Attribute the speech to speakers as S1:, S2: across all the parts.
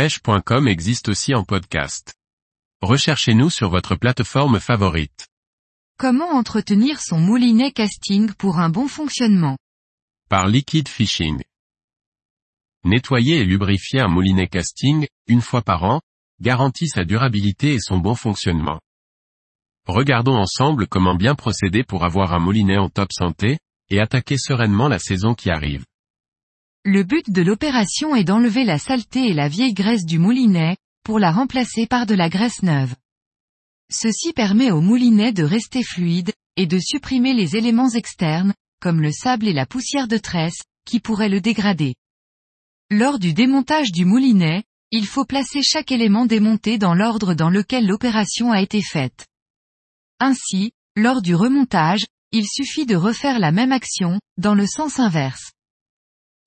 S1: pêche.com existe aussi en podcast. Recherchez-nous sur votre plateforme favorite.
S2: Comment entretenir son moulinet casting pour un bon fonctionnement?
S1: Par Liquid Fishing. Nettoyer et lubrifier un moulinet casting, une fois par an, garantit sa durabilité et son bon fonctionnement. Regardons ensemble comment bien procéder pour avoir un moulinet en top santé, et attaquer sereinement la saison qui arrive.
S2: Le but de l'opération est d'enlever la saleté et la vieille graisse du moulinet, pour la remplacer par de la graisse neuve. Ceci permet au moulinet de rester fluide, et de supprimer les éléments externes, comme le sable et la poussière de tresse, qui pourraient le dégrader. Lors du démontage du moulinet, il faut placer chaque élément démonté dans l'ordre dans lequel l'opération a été faite. Ainsi, lors du remontage, il suffit de refaire la même action, dans le sens inverse.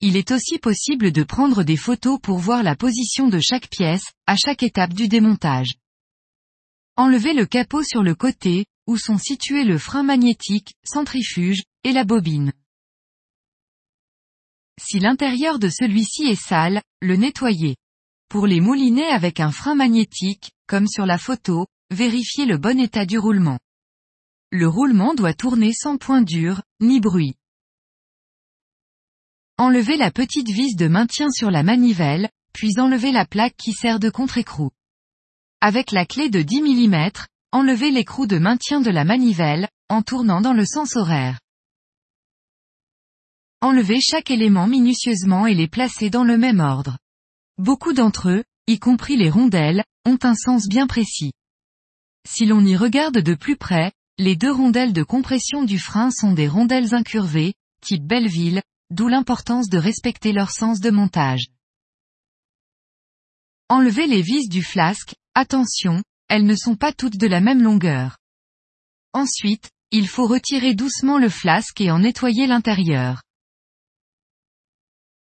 S2: Il est aussi possible de prendre des photos pour voir la position de chaque pièce, à chaque étape du démontage. Enlevez le capot sur le côté, où sont situés le frein magnétique, centrifuge, et la bobine. Si l'intérieur de celui-ci est sale, le nettoyez. Pour les moulinets avec un frein magnétique, comme sur la photo, vérifiez le bon état du roulement. Le roulement doit tourner sans point dur, ni bruit. Enlevez la petite vis de maintien sur la manivelle, puis enlevez la plaque qui sert de contre-écrou. Avec la clé de 10 mm, enlevez l'écrou de maintien de la manivelle, en tournant dans le sens horaire. Enlevez chaque élément minutieusement et les placez dans le même ordre. Beaucoup d'entre eux, y compris les rondelles, ont un sens bien précis. Si l'on y regarde de plus près, les deux rondelles de compression du frein sont des rondelles incurvées, type Belleville, d'où l'importance de respecter leur sens de montage. Enlevez les vis du flasque, attention, elles ne sont pas toutes de la même longueur. Ensuite, il faut retirer doucement le flasque et en nettoyer l'intérieur.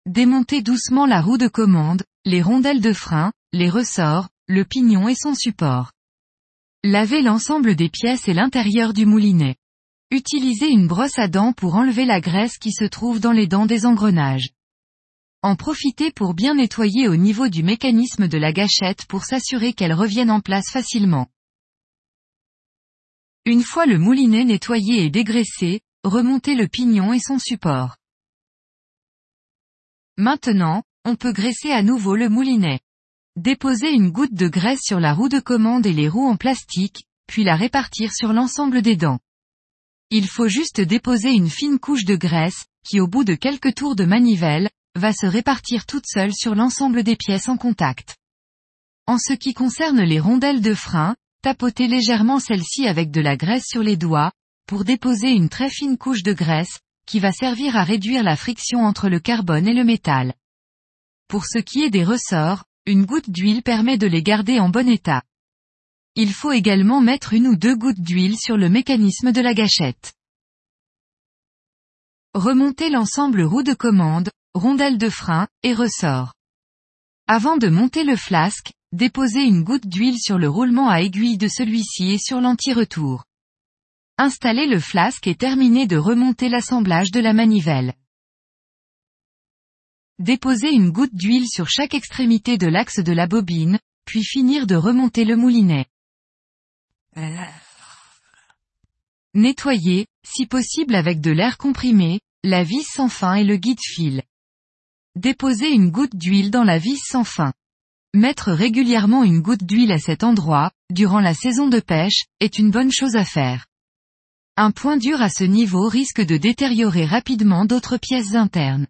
S2: Démontez doucement la roue de commande, les rondelles de frein, les ressorts, le pignon et son support. Lavez l'ensemble des pièces et l'intérieur du moulinet. Utilisez une brosse à dents pour enlever la graisse qui se trouve dans les dents des engrenages. En profitez pour bien nettoyer au niveau du mécanisme de la gâchette pour s'assurer qu'elle revienne en place facilement. Une fois le moulinet nettoyé et dégraissé, remontez le pignon et son support. Maintenant, on peut graisser à nouveau le moulinet. Déposez une goutte de graisse sur la roue de commande et les roues en plastique, puis la répartir sur l'ensemble des dents. Il faut juste déposer une fine couche de graisse, qui au bout de quelques tours de manivelle, va se répartir toute seule sur l'ensemble des pièces en contact. En ce qui concerne les rondelles de frein, tapotez légèrement celles-ci avec de la graisse sur les doigts, pour déposer une très fine couche de graisse, qui va servir à réduire la friction entre le carbone et le métal. Pour ce qui est des ressorts, une goutte d'huile permet de les garder en bon état. Il faut également mettre une ou deux gouttes d'huile sur le mécanisme de la gâchette. Remontez l'ensemble roue de commande, rondelle de frein, et ressort. Avant de monter le flasque, déposez une goutte d'huile sur le roulement à aiguille de celui-ci et sur l'anti-retour. Installez le flasque et terminez de remonter l'assemblage de la manivelle. Déposez une goutte d'huile sur chaque extrémité de l'axe de la bobine, puis finir de remonter le moulinet. Nettoyez, si possible avec de l'air comprimé, la vis sans fin et le guide fil. Déposez une goutte d'huile dans la vis sans fin. Mettre régulièrement une goutte d'huile à cet endroit, durant la saison de pêche, est une bonne chose à faire. Un point dur à ce niveau risque de détériorer rapidement d'autres pièces internes.